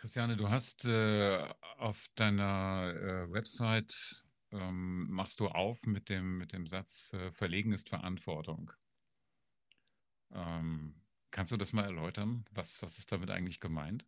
Christiane, du hast äh, auf deiner äh, Website ähm, machst du auf mit dem, mit dem Satz, äh, Verlegen ist Verantwortung. Ähm, kannst du das mal erläutern? Was, was ist damit eigentlich gemeint?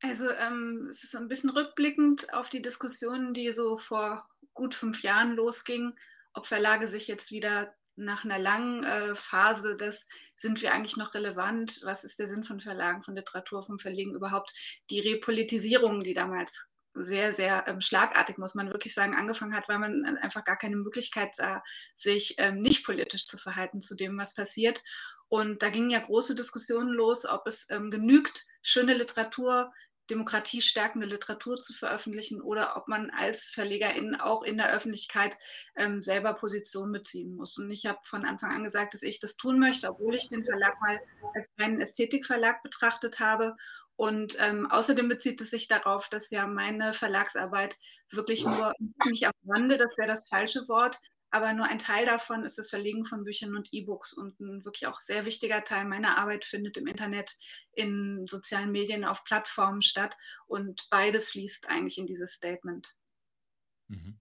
Also ähm, es ist ein bisschen rückblickend auf die Diskussionen, die so vor gut fünf Jahren losgingen, ob Verlage sich jetzt wieder nach einer langen äh, Phase des, sind wir eigentlich noch relevant, was ist der Sinn von Verlagen, von Literatur, vom Verlegen überhaupt, die Repolitisierung, die damals sehr, sehr ähm, schlagartig, muss man wirklich sagen, angefangen hat, weil man einfach gar keine Möglichkeit sah, sich ähm, nicht politisch zu verhalten zu dem, was passiert. Und da gingen ja große Diskussionen los, ob es ähm, genügt, schöne Literatur demokratiestärkende Literatur zu veröffentlichen oder ob man als Verlegerin auch in der Öffentlichkeit ähm, selber Position beziehen muss. Und ich habe von Anfang an gesagt, dass ich das tun möchte, obwohl ich den Verlag mal als reinen Ästhetikverlag betrachtet habe. Und ähm, außerdem bezieht es sich darauf, dass ja meine Verlagsarbeit wirklich nur nicht auf Rande, das wäre das falsche Wort, aber nur ein Teil davon ist das Verlegen von Büchern und E-Books und ein wirklich auch sehr wichtiger Teil meiner Arbeit findet im Internet, in sozialen Medien, auf Plattformen statt und beides fließt eigentlich in dieses Statement. Mhm.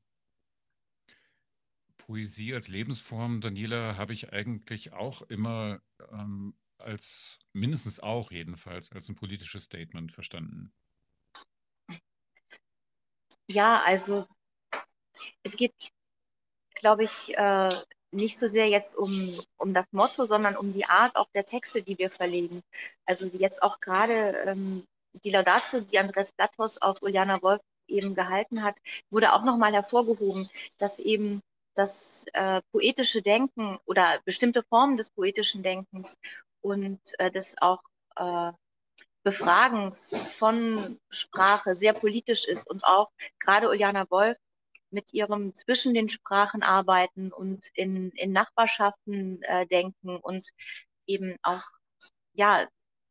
Poesie als Lebensform, Daniela, habe ich eigentlich auch immer ähm, als, mindestens auch jedenfalls, als ein politisches Statement verstanden. Ja, also es geht glaube ich, äh, nicht so sehr jetzt um, um das Motto, sondern um die Art auch der Texte, die wir verlegen. Also jetzt auch gerade ähm, die Laudatio, die Andres Blatthaus auf Uliana Wolf eben gehalten hat, wurde auch nochmal hervorgehoben, dass eben das äh, poetische Denken oder bestimmte Formen des poetischen Denkens und äh, des auch äh, Befragens von Sprache sehr politisch ist und auch gerade Uliana Wolf mit ihrem zwischen den Sprachen arbeiten und in, in Nachbarschaften äh, denken und eben auch ja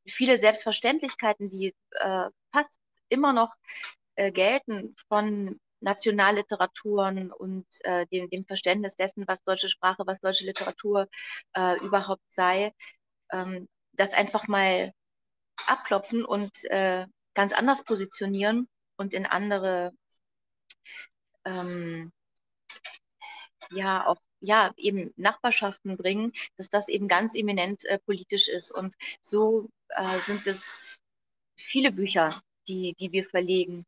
viele Selbstverständlichkeiten, die äh, fast immer noch äh, gelten von Nationalliteraturen und äh, dem, dem Verständnis dessen, was deutsche Sprache, was deutsche Literatur äh, überhaupt sei, ähm, das einfach mal abklopfen und äh, ganz anders positionieren und in andere ähm, ja auch ja eben Nachbarschaften bringen, dass das eben ganz eminent äh, politisch ist. Und so äh, sind es viele Bücher, die, die wir verlegen,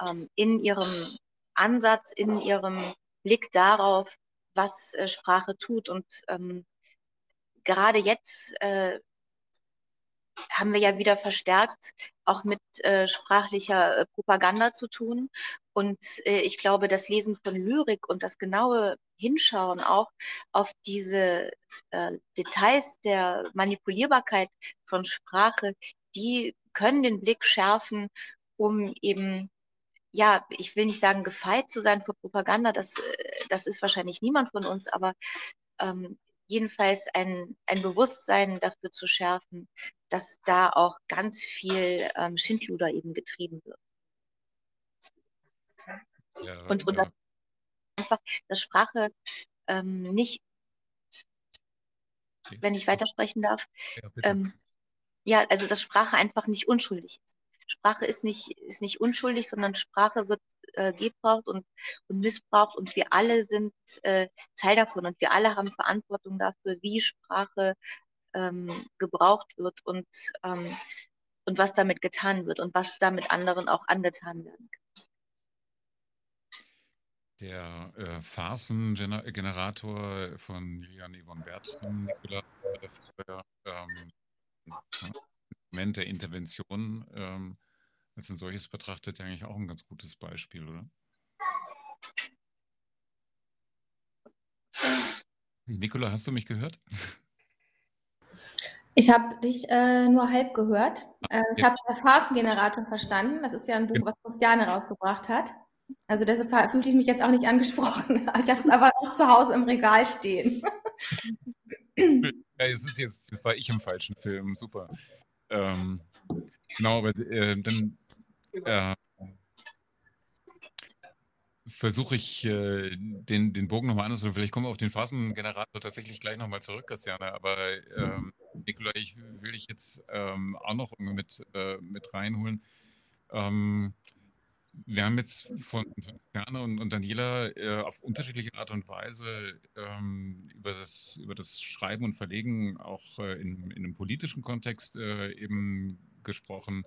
ähm, in ihrem Ansatz, in ihrem Blick darauf, was äh, Sprache tut. Und ähm, gerade jetzt äh, haben wir ja wieder verstärkt auch mit äh, sprachlicher äh, Propaganda zu tun. Und äh, ich glaube, das Lesen von Lyrik und das genaue Hinschauen auch auf diese äh, Details der Manipulierbarkeit von Sprache, die können den Blick schärfen, um eben ja, ich will nicht sagen, gefeit zu sein vor Propaganda, das, äh, das ist wahrscheinlich niemand von uns, aber ähm, jedenfalls ein, ein Bewusstsein dafür zu schärfen, dass da auch ganz viel ähm, Schindluder eben getrieben wird. Ja, und, und ja. einfach, dass Sprache ähm, nicht, wenn ich weitersprechen darf, ja, ähm, ja, also dass Sprache einfach nicht unschuldig ist. Sprache ist nicht, ist nicht unschuldig, sondern Sprache wird äh, gebraucht und, und missbraucht und wir alle sind äh, Teil davon und wir alle haben Verantwortung dafür, wie Sprache ähm, gebraucht wird und, ähm, und was damit getan wird und was damit anderen auch angetan werden kann. Der äh, Phasengenerator von Lilian Yvonne Bert, Nicola, ähm, Moment der Intervention ähm, als ein solches betrachtet, eigentlich auch ein ganz gutes Beispiel, oder? Nicola, hast du mich gehört? Ich habe dich äh, nur halb gehört. Äh, ich ja. habe den Phasengenerator verstanden. Das ist ja ein Buch, was Christiane rausgebracht hat. Also deshalb fühlte ich mich jetzt auch nicht angesprochen. Ich habe es aber auch zu Hause im Regal stehen. Ja, es ist jetzt, das war ich im falschen Film, super. Ähm, genau, aber äh, dann äh, versuche ich äh, den, den Bogen nochmal anders. Vielleicht kommen wir auf den Phasengenerator tatsächlich gleich nochmal zurück, Christiane. Aber ähm, Nikola, ich will dich jetzt ähm, auch noch mit, äh, mit reinholen. Ähm, wir haben jetzt von, Christiane und, und Daniela äh, auf unterschiedliche Art und Weise ähm, über, das, über das Schreiben und Verlegen auch äh, in, in einem politischen Kontext äh, eben gesprochen.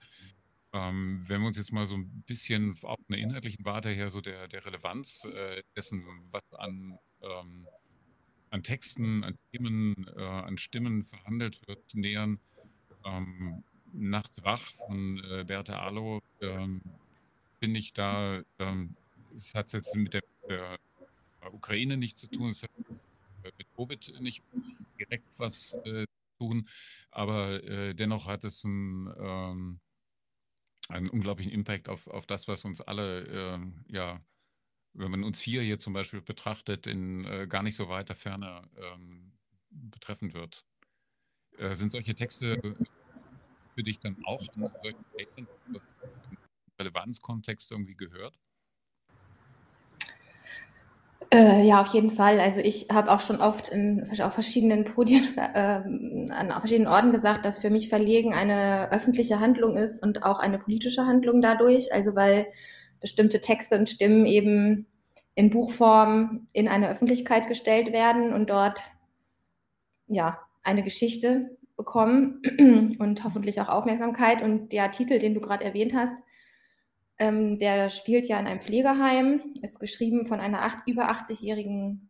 Ähm, wenn wir uns jetzt mal so ein bisschen auf einer inhaltlichen Warte her so der, der Relevanz äh, dessen, was an, ähm, an Texten, an Themen, äh, an Stimmen verhandelt wird, nähern. Ähm, Nachts wach von äh, Bertha Arlo finde ich da, ähm, es hat jetzt mit der, der, Ukraine nichts zu tun, es hat mit Covid nicht direkt was äh, zu tun, aber äh, dennoch hat es ein, ähm, einen unglaublichen Impact auf, auf das, was uns alle, äh, ja, wenn man uns hier hier zum Beispiel betrachtet, in äh, gar nicht so weiter Ferne ähm, betreffen wird. Äh, sind solche Texte für dich dann auch an solchen was Relevanzkontext irgendwie gehört? Äh, ja, auf jeden Fall. Also ich habe auch schon oft in, auf verschiedenen Podien, äh, an verschiedenen Orten gesagt, dass für mich Verlegen eine öffentliche Handlung ist und auch eine politische Handlung dadurch. Also weil bestimmte Texte und Stimmen eben in Buchform in eine Öffentlichkeit gestellt werden und dort ja eine Geschichte bekommen und hoffentlich auch Aufmerksamkeit. Und der Titel, den du gerade erwähnt hast, ähm, der spielt ja in einem Pflegeheim, ist geschrieben von einer acht, über 80-jährigen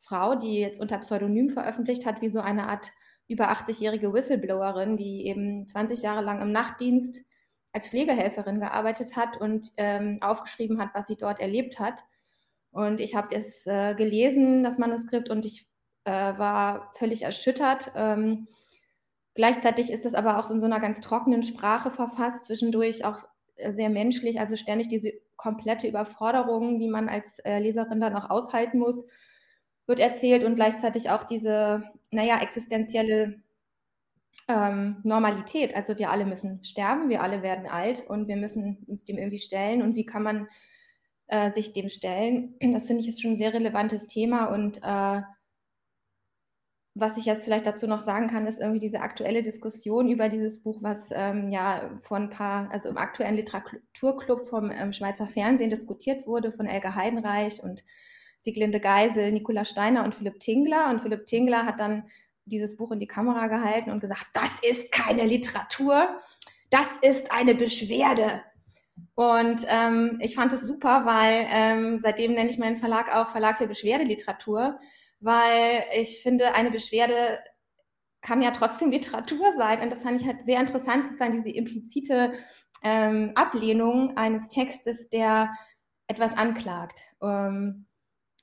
Frau, die jetzt unter Pseudonym veröffentlicht hat, wie so eine Art über 80-jährige Whistleblowerin, die eben 20 Jahre lang im Nachtdienst als Pflegehelferin gearbeitet hat und ähm, aufgeschrieben hat, was sie dort erlebt hat. Und ich habe das äh, gelesen, das Manuskript, und ich äh, war völlig erschüttert. Ähm, gleichzeitig ist es aber auch in so einer ganz trockenen Sprache verfasst, zwischendurch auch sehr menschlich, also ständig diese komplette Überforderung, die man als äh, Leserin dann auch aushalten muss, wird erzählt und gleichzeitig auch diese, naja, existenzielle ähm, Normalität. Also wir alle müssen sterben, wir alle werden alt und wir müssen uns dem irgendwie stellen. Und wie kann man äh, sich dem stellen? Das finde ich ist schon ein sehr relevantes Thema und äh, was ich jetzt vielleicht dazu noch sagen kann, ist irgendwie diese aktuelle Diskussion über dieses Buch, was ähm, ja vor ein paar, also im aktuellen Literaturclub vom ähm, Schweizer Fernsehen diskutiert wurde, von Elke Heidenreich und Sieglinde Geisel, Nicola Steiner und Philipp Tingler. Und Philipp Tingler hat dann dieses Buch in die Kamera gehalten und gesagt, das ist keine Literatur, das ist eine Beschwerde. Und ähm, ich fand es super, weil ähm, seitdem nenne ich meinen Verlag auch Verlag für Beschwerdeliteratur weil ich finde, eine Beschwerde kann ja trotzdem Literatur sein. Und das fand ich halt sehr interessant, sozusagen diese implizite ähm, Ablehnung eines Textes, der etwas anklagt, ähm,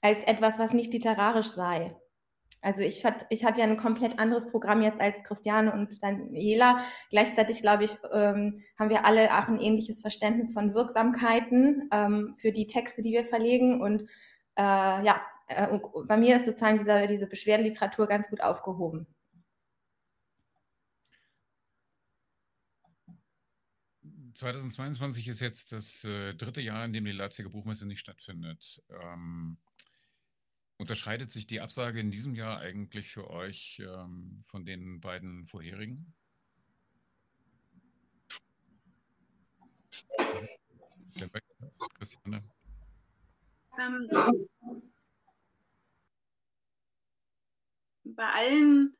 als etwas, was nicht literarisch sei. Also ich, ich habe ja ein komplett anderes Programm jetzt als Christiane und Daniela. Gleichzeitig, glaube ich, ähm, haben wir alle auch ein ähnliches Verständnis von Wirksamkeiten ähm, für die Texte, die wir verlegen. Und äh, ja, äh, bei mir ist sozusagen dieser, diese Beschwerdeliteratur ganz gut aufgehoben. ...2022 ist jetzt das äh, dritte Jahr, in dem die Leipziger Buchmesse nicht stattfindet. Ähm, unterscheidet sich die Absage in diesem Jahr eigentlich für euch ähm, von den beiden vorherigen? Christiane? Ähm, bei allen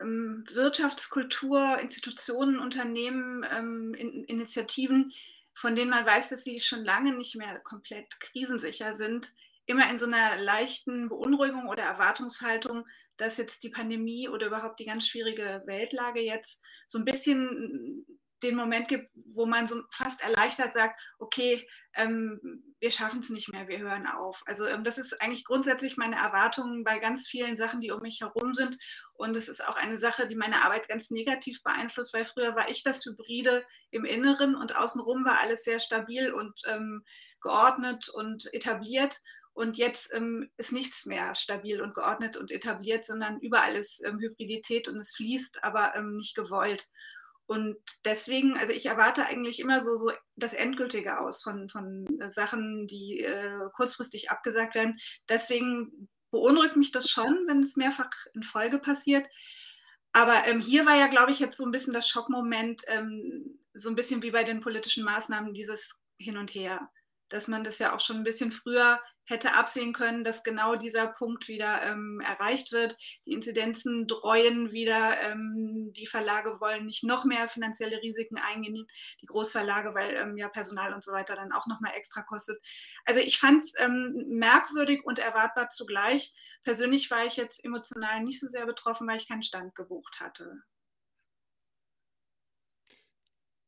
ähm, Wirtschaftskultur, Institutionen, Unternehmen, ähm, in, Initiativen, von denen man weiß, dass sie schon lange nicht mehr komplett krisensicher sind, immer in so einer leichten Beunruhigung oder Erwartungshaltung, dass jetzt die Pandemie oder überhaupt die ganz schwierige Weltlage jetzt so ein bisschen den Moment gibt, wo man so fast erleichtert sagt, okay, ähm, wir schaffen es nicht mehr, wir hören auf. Also ähm, das ist eigentlich grundsätzlich meine Erwartung bei ganz vielen Sachen, die um mich herum sind. Und es ist auch eine Sache, die meine Arbeit ganz negativ beeinflusst, weil früher war ich das Hybride im Inneren und außenrum war alles sehr stabil und ähm, geordnet und etabliert. Und jetzt ähm, ist nichts mehr stabil und geordnet und etabliert, sondern überall ist ähm, Hybridität und es fließt, aber ähm, nicht gewollt. Und deswegen, also ich erwarte eigentlich immer so, so das Endgültige aus von, von Sachen, die äh, kurzfristig abgesagt werden. Deswegen beunruhigt mich das schon, wenn es mehrfach in Folge passiert. Aber ähm, hier war ja, glaube ich, jetzt so ein bisschen das Schockmoment, ähm, so ein bisschen wie bei den politischen Maßnahmen dieses Hin und Her dass man das ja auch schon ein bisschen früher hätte absehen können, dass genau dieser Punkt wieder ähm, erreicht wird. Die Inzidenzen dreuen wieder, ähm, die Verlage wollen nicht noch mehr finanzielle Risiken eingehen, die Großverlage, weil ähm, ja Personal und so weiter dann auch nochmal extra kostet. Also ich fand es ähm, merkwürdig und erwartbar zugleich. Persönlich war ich jetzt emotional nicht so sehr betroffen, weil ich keinen Stand gebucht hatte.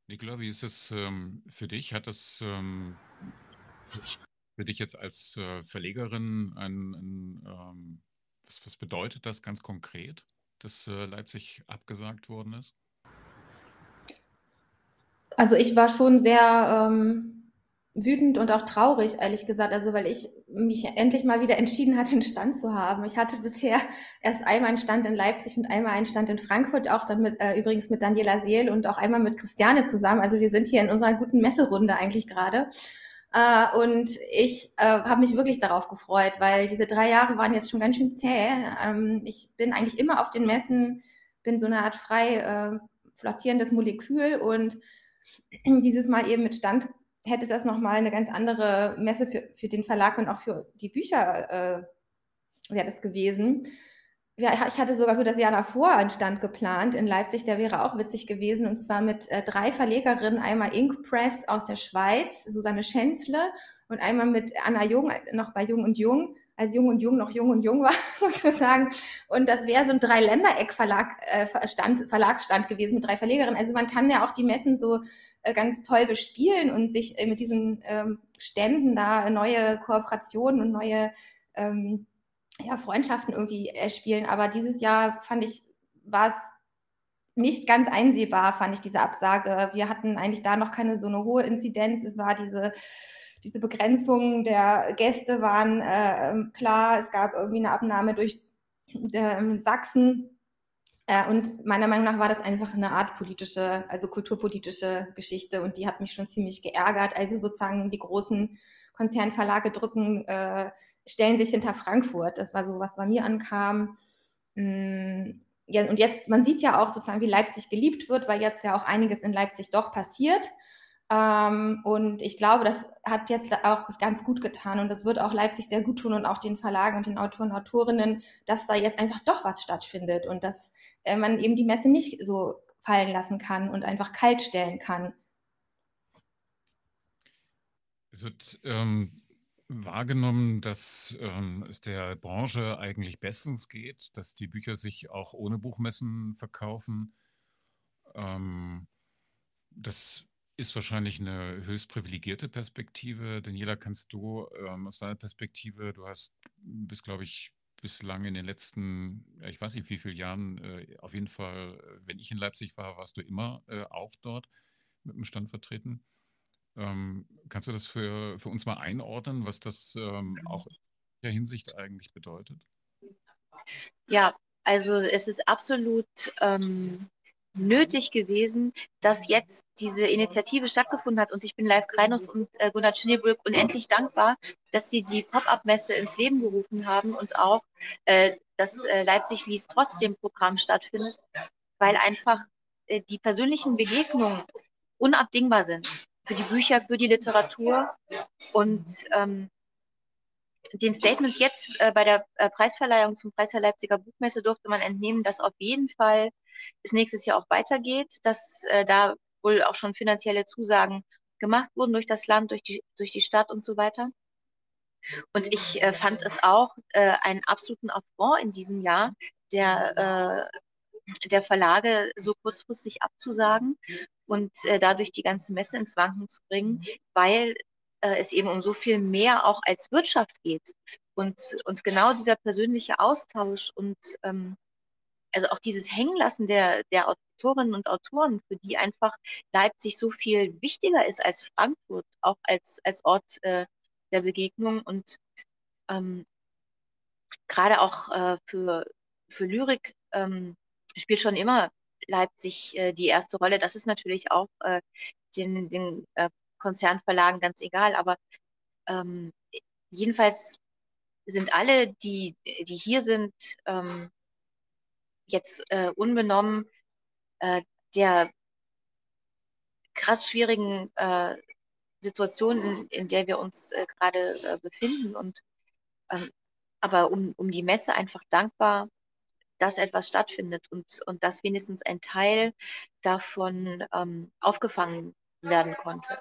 Nicola, wie ist es ähm, für dich? Hat das für dich jetzt als äh, Verlegerin ein, ein ähm, was, was, bedeutet das ganz konkret, dass äh, Leipzig abgesagt worden ist? Also ich war schon sehr ähm, wütend und auch traurig, ehrlich gesagt, also weil ich mich endlich mal wieder entschieden hatte, einen Stand zu haben. Ich hatte bisher erst einmal einen Stand in Leipzig und einmal einen Stand in Frankfurt, auch dann mit, äh, übrigens mit Daniela Seel und auch einmal mit Christiane zusammen. Also wir sind hier in unserer guten Messerunde eigentlich gerade. Äh, und ich äh, habe mich wirklich darauf gefreut, weil diese drei Jahre waren jetzt schon ganz schön zäh. Ähm, ich bin eigentlich immer auf den Messen, bin so eine Art frei äh, flottierendes Molekül und dieses Mal eben mit Stand hätte das nochmal eine ganz andere Messe für, für den Verlag und auch für die Bücher äh, wäre das gewesen ja, ich hatte sogar für das Jahr davor einen Stand geplant in Leipzig, der wäre auch witzig gewesen, und zwar mit äh, drei Verlegerinnen, einmal Ink Press aus der Schweiz, Susanne Schänzle, und einmal mit Anna Jung, noch bei Jung und Jung, als Jung und Jung noch Jung und Jung war, sozusagen. Und das wäre so ein Dreiländereck-Verlag, äh, Verlagsstand gewesen mit drei Verlegerinnen. Also man kann ja auch die Messen so äh, ganz toll bespielen und sich äh, mit diesen ähm, Ständen da neue Kooperationen und neue ähm, ja, Freundschaften irgendwie erspielen. Aber dieses Jahr fand ich, war es nicht ganz einsehbar, fand ich diese Absage. Wir hatten eigentlich da noch keine so eine hohe Inzidenz. Es war diese, diese Begrenzung der Gäste waren äh, klar. Es gab irgendwie eine Abnahme durch äh, Sachsen. Äh, und meiner Meinung nach war das einfach eine Art politische, also kulturpolitische Geschichte und die hat mich schon ziemlich geärgert. Also sozusagen die großen Konzernverlage drücken äh, stellen sich hinter Frankfurt. Das war so, was bei mir ankam. Mm, und jetzt, man sieht ja auch sozusagen, wie Leipzig geliebt wird, weil jetzt ja auch einiges in Leipzig doch passiert. Ähm, und ich glaube, das hat jetzt auch ganz gut getan und das wird auch Leipzig sehr gut tun und auch den Verlagen und den Autoren und Autorinnen, dass da jetzt einfach doch was stattfindet und dass äh, man eben die Messe nicht so fallen lassen kann und einfach kalt stellen kann. Es wird ähm, wahrgenommen, dass ähm, es der Branche eigentlich bestens geht, dass die Bücher sich auch ohne Buchmessen verkaufen. Ähm, das ist wahrscheinlich eine höchst privilegierte Perspektive. Daniela, kannst du ähm, aus deiner Perspektive, du hast, bist, glaube ich, bislang in den letzten, ich weiß nicht wie viele Jahren, äh, auf jeden Fall, wenn ich in Leipzig war, warst du immer äh, auch dort mit dem Stand vertreten. Ähm, kannst du das für, für uns mal einordnen, was das ähm, auch in der Hinsicht eigentlich bedeutet? Ja, also es ist absolut ähm, nötig gewesen, dass jetzt diese Initiative stattgefunden hat. Und ich bin Live Kreinus und äh, Gunnar Schneebrück unendlich dankbar, dass die die Pop-Up-Messe ins Leben gerufen haben und auch äh, das äh, Leipzig liest trotzdem Programm stattfindet, weil einfach äh, die persönlichen Begegnungen unabdingbar sind für die Bücher, für die Literatur und ähm, den Statements jetzt äh, bei der äh, Preisverleihung zum Preis der Leipziger Buchmesse durfte man entnehmen, dass auf jeden Fall es nächstes Jahr auch weitergeht, dass äh, da wohl auch schon finanzielle Zusagen gemacht wurden durch das Land, durch die, durch die Stadt und so weiter. Und ich äh, fand es auch äh, einen absoluten Affront in diesem Jahr, der, äh, der Verlage so kurzfristig abzusagen und äh, dadurch die ganze Messe ins Wanken zu bringen, weil äh, es eben um so viel mehr auch als Wirtschaft geht. Und, und genau dieser persönliche Austausch und ähm, also auch dieses Hängenlassen der, der Autorinnen und Autoren, für die einfach Leipzig so viel wichtiger ist als Frankfurt, auch als, als Ort äh, der Begegnung und ähm, gerade auch äh, für, für Lyrik ähm, spielt schon immer Leipzig äh, die erste Rolle. Das ist natürlich auch äh, den, den äh, Konzernverlagen ganz egal, aber ähm, jedenfalls sind alle, die, die hier sind, ähm, jetzt äh, unbenommen äh, der krass schwierigen äh, Situation, in, in, der wir uns äh, gerade äh, befinden. Und ähm, aber um, um die Messe einfach dankbar, dass etwas stattfindet und, und dass wenigstens ein Teil davon ähm, aufgefangen werden konnte.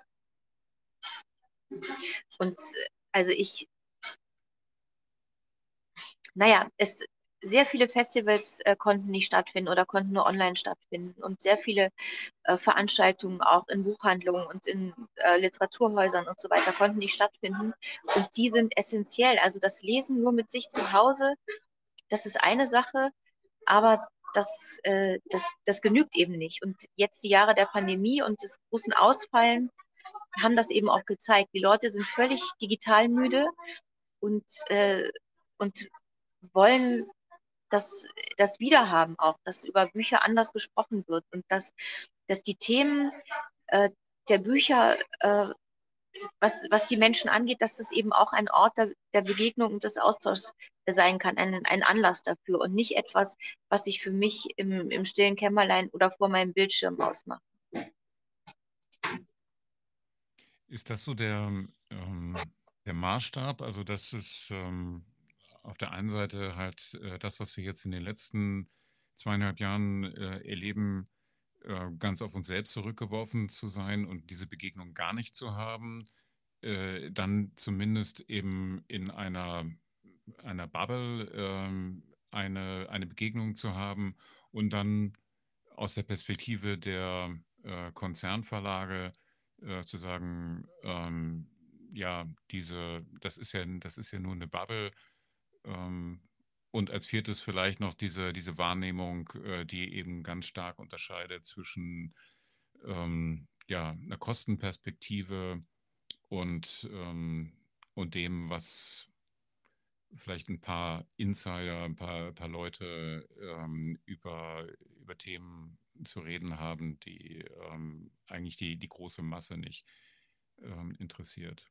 Und also ich, naja, es, sehr viele Festivals äh, konnten nicht stattfinden oder konnten nur online stattfinden und sehr viele äh, Veranstaltungen auch in Buchhandlungen und in äh, Literaturhäusern und so weiter konnten nicht stattfinden und die sind essentiell. Also das Lesen nur mit sich zu Hause, das ist eine Sache, aber das, äh, das, das genügt eben nicht. Und jetzt die Jahre der Pandemie und des großen Ausfallen haben das eben auch gezeigt. Die Leute sind völlig digital müde und, äh, und wollen das, das Wiederhaben auch, dass über Bücher anders gesprochen wird und dass, dass die Themen äh, der Bücher, äh, was, was die Menschen angeht, dass das eben auch ein Ort der, der Begegnung und des Austauschs sein kann, ein, ein Anlass dafür und nicht etwas, was sich für mich im, im stillen Kämmerlein oder vor meinem Bildschirm ausmacht. Ist das so der, ähm, der Maßstab? Also, dass es ähm, auf der einen Seite halt äh, das, was wir jetzt in den letzten zweieinhalb Jahren äh, erleben, äh, ganz auf uns selbst zurückgeworfen zu sein und diese Begegnung gar nicht zu haben, äh, dann zumindest eben in einer, einer Bubble ähm, eine, eine Begegnung zu haben und dann aus der Perspektive der äh, Konzernverlage äh, zu sagen, ähm, ja, diese, das ist ja, das ist ja nur eine Bubble, ähm, und als viertes vielleicht noch diese, diese Wahrnehmung, äh, die eben ganz stark unterscheidet zwischen ähm, ja, einer Kostenperspektive und, ähm, und dem, was vielleicht ein paar Insider, ein paar, ein paar Leute ähm, über, über Themen zu reden haben, die ähm, eigentlich die, die große Masse nicht ähm, interessiert.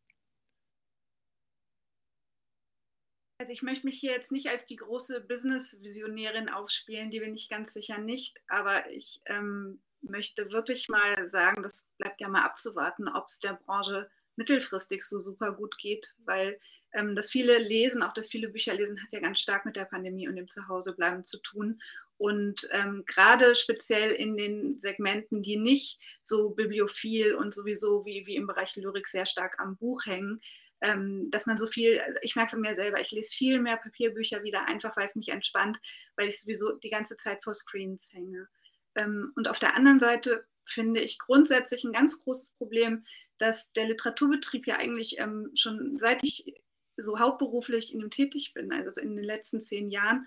Also ich möchte mich hier jetzt nicht als die große Business-Visionärin aufspielen, die bin ich ganz sicher nicht, aber ich ähm, möchte wirklich mal sagen, das bleibt ja mal abzuwarten, ob es der Branche mittelfristig so super gut geht, weil ähm, das viele Lesen, auch das viele Bücher lesen, hat ja ganz stark mit der Pandemie und dem Zuhausebleiben zu tun. Und ähm, gerade speziell in den Segmenten, die nicht so bibliophil und sowieso wie, wie im Bereich Lyrik sehr stark am Buch hängen, ähm, dass man so viel, also ich merke es mir selber, ich lese viel mehr Papierbücher wieder, einfach weil es mich entspannt, weil ich sowieso die ganze Zeit vor Screens hänge. Ähm, und auf der anderen Seite finde ich grundsätzlich ein ganz großes Problem, dass der Literaturbetrieb ja eigentlich ähm, schon seit ich so hauptberuflich in ihm tätig bin, also in den letzten zehn Jahren,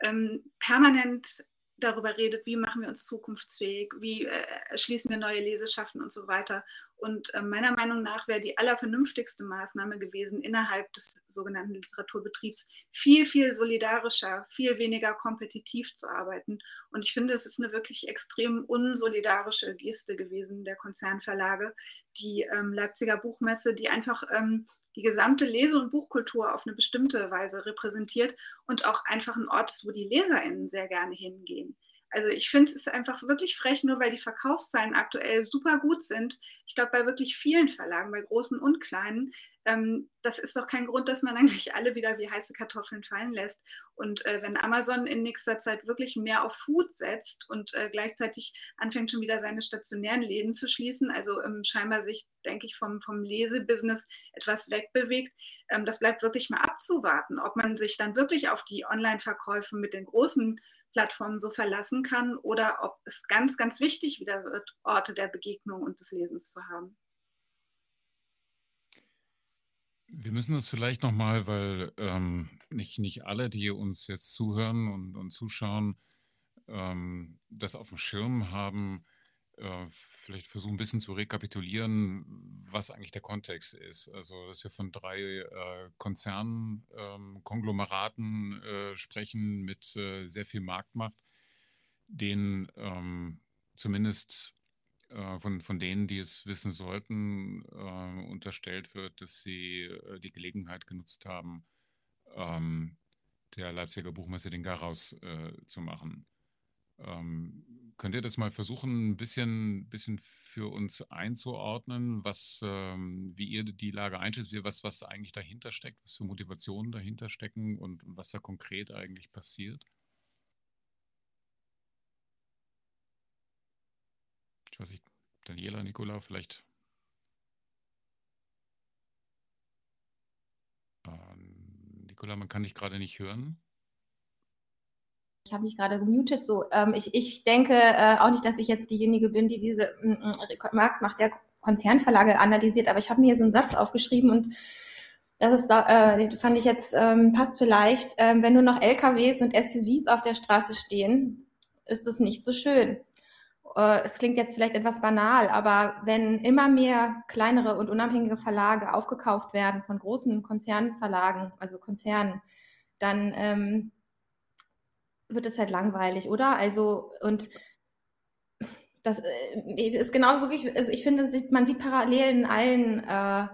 ähm, permanent darüber redet, wie machen wir uns zukunftsfähig, wie äh, schließen wir neue Leseschaften und so weiter. Und äh, meiner Meinung nach wäre die allervernünftigste Maßnahme gewesen, innerhalb des sogenannten Literaturbetriebs viel, viel solidarischer, viel weniger kompetitiv zu arbeiten. Und ich finde, es ist eine wirklich extrem unsolidarische Geste gewesen der Konzernverlage, die ähm, Leipziger Buchmesse, die einfach ähm, die gesamte Lese- und Buchkultur auf eine bestimmte Weise repräsentiert und auch einfach ein Ort ist, wo die LeserInnen sehr gerne hingehen. Also ich finde es ist einfach wirklich frech, nur weil die Verkaufszahlen aktuell super gut sind. Ich glaube, bei wirklich vielen Verlagen, bei großen und kleinen, ähm, das ist doch kein Grund, dass man dann gleich alle wieder wie heiße Kartoffeln fallen lässt. Und äh, wenn Amazon in nächster Zeit wirklich mehr auf Food setzt und äh, gleichzeitig anfängt schon wieder seine stationären Läden zu schließen, also ähm, scheinbar sich, denke ich, vom, vom Lesebusiness etwas wegbewegt, ähm, das bleibt wirklich mal abzuwarten, ob man sich dann wirklich auf die Online-Verkäufe mit den großen Plattformen so verlassen kann oder ob es ganz, ganz wichtig wieder wird, Orte der Begegnung und des Lesens zu haben. Wir müssen das vielleicht nochmal, weil ähm, nicht, nicht alle, die uns jetzt zuhören und, und zuschauen, ähm, das auf dem Schirm haben, äh, vielleicht versuchen ein bisschen zu rekapitulieren, was eigentlich der Kontext ist. Also, dass wir von drei äh, Konzernkonglomeraten ähm, äh, sprechen mit äh, sehr viel Marktmacht, denen ähm, zumindest äh, von, von denen, die es wissen sollten, äh, unterstellt wird, dass sie äh, die Gelegenheit genutzt haben, ähm, der Leipziger Buchmesse den Garaus äh, zu machen. Ähm, könnt ihr das mal versuchen, ein bisschen, bisschen für uns einzuordnen, was, ähm, wie ihr die Lage einschätzt, was, was eigentlich dahinter steckt, was für Motivationen dahinter stecken und was da konkret eigentlich passiert? Ich weiß nicht, Daniela, Nicola, vielleicht. Ähm, Nicola, man kann dich gerade nicht hören. Ich habe mich gerade gemutet. So, ähm, ich, ich denke äh, auch nicht, dass ich jetzt diejenige bin, die diese mm, mm, Marktmacht der Konzernverlage analysiert, aber ich habe mir hier so einen Satz aufgeschrieben und das ist, äh, fand ich jetzt, ähm, passt vielleicht, ähm, wenn nur noch LKWs und SUVs auf der Straße stehen, ist das nicht so schön. Äh, es klingt jetzt vielleicht etwas banal, aber wenn immer mehr kleinere und unabhängige Verlage aufgekauft werden von großen Konzernverlagen, also Konzernen, dann ähm, wird es halt langweilig, oder? Also, und das äh, ist genau wirklich, also ich finde, man sieht Parallelen in allen äh,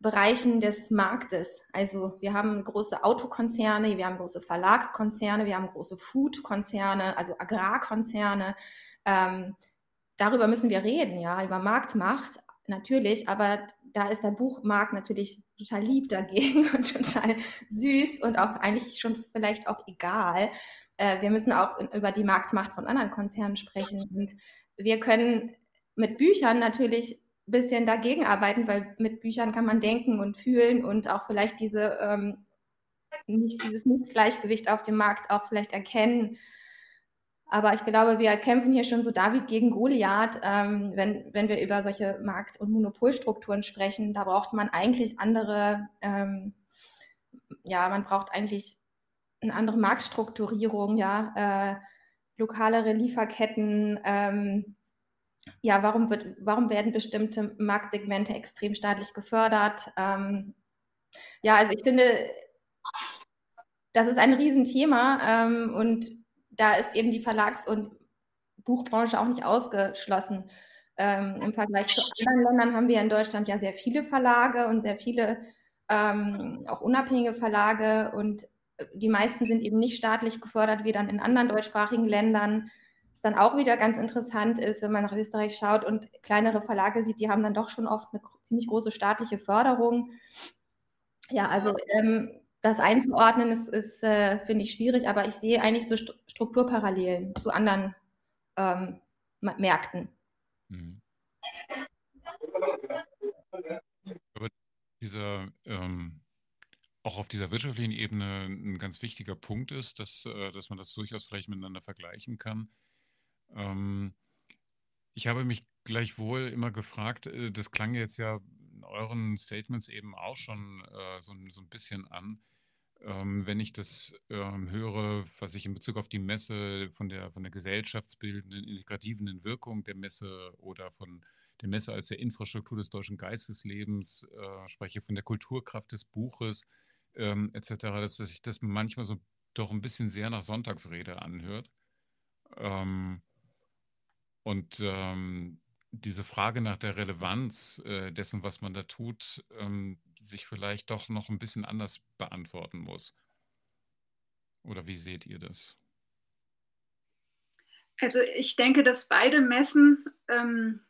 Bereichen des Marktes. Also wir haben große Autokonzerne, wir haben große Verlagskonzerne, wir haben große Foodkonzerne, also Agrarkonzerne. Ähm, darüber müssen wir reden, ja, über Marktmacht natürlich, aber da ist der Buchmarkt natürlich total lieb dagegen und total süß und auch eigentlich schon vielleicht auch egal äh, wir müssen auch über die Marktmacht von anderen Konzernen sprechen. Und wir können mit Büchern natürlich ein bisschen dagegen arbeiten, weil mit Büchern kann man denken und fühlen und auch vielleicht diese, ähm, nicht, dieses Nicht-Gleichgewicht auf dem Markt auch vielleicht erkennen. Aber ich glaube, wir kämpfen hier schon so David gegen Goliath, ähm, wenn, wenn wir über solche Markt- und Monopolstrukturen sprechen. Da braucht man eigentlich andere, ähm, ja, man braucht eigentlich eine andere Marktstrukturierung, ja, äh, lokalere Lieferketten, ähm, ja, warum, wird, warum werden bestimmte Marktsegmente extrem staatlich gefördert? Ähm, ja, also ich finde, das ist ein Riesenthema ähm, und da ist eben die Verlags- und Buchbranche auch nicht ausgeschlossen. Ähm, Im Vergleich zu anderen Ländern haben wir in Deutschland ja sehr viele Verlage und sehr viele ähm, auch unabhängige Verlage und die meisten sind eben nicht staatlich gefördert, wie dann in anderen deutschsprachigen Ländern. Was dann auch wieder ganz interessant ist, wenn man nach Österreich schaut und kleinere Verlage sieht, die haben dann doch schon oft eine ziemlich große staatliche Förderung. Ja, also ähm, das einzuordnen ist, ist äh, finde ich, schwierig, aber ich sehe eigentlich so Strukturparallelen zu anderen ähm, Märkten. Mhm. Aber dieser ähm, auch auf dieser wirtschaftlichen Ebene ein ganz wichtiger Punkt ist, dass, äh, dass man das durchaus vielleicht miteinander vergleichen kann. Ähm, ich habe mich gleichwohl immer gefragt, äh, das klang jetzt ja in euren Statements eben auch schon äh, so, so, ein bisschen an. Ähm, wenn ich das ähm, höre, was ich in Bezug auf die Messe von der, von der gesellschaftsbildenden, integrativen Wirkung der Messe oder von der Messe als der Infrastruktur des deutschen Geisteslebens äh, spreche, von der Kulturkraft des Buches, ähm, etc., dass sich das manchmal so doch ein bisschen sehr nach Sonntagsrede anhört. Ähm, und ähm, diese Frage nach der Relevanz äh, dessen, was man da tut, ähm, sich vielleicht doch noch ein bisschen anders beantworten muss. Oder wie seht ihr das? Also ich denke, dass beide Messen ähm,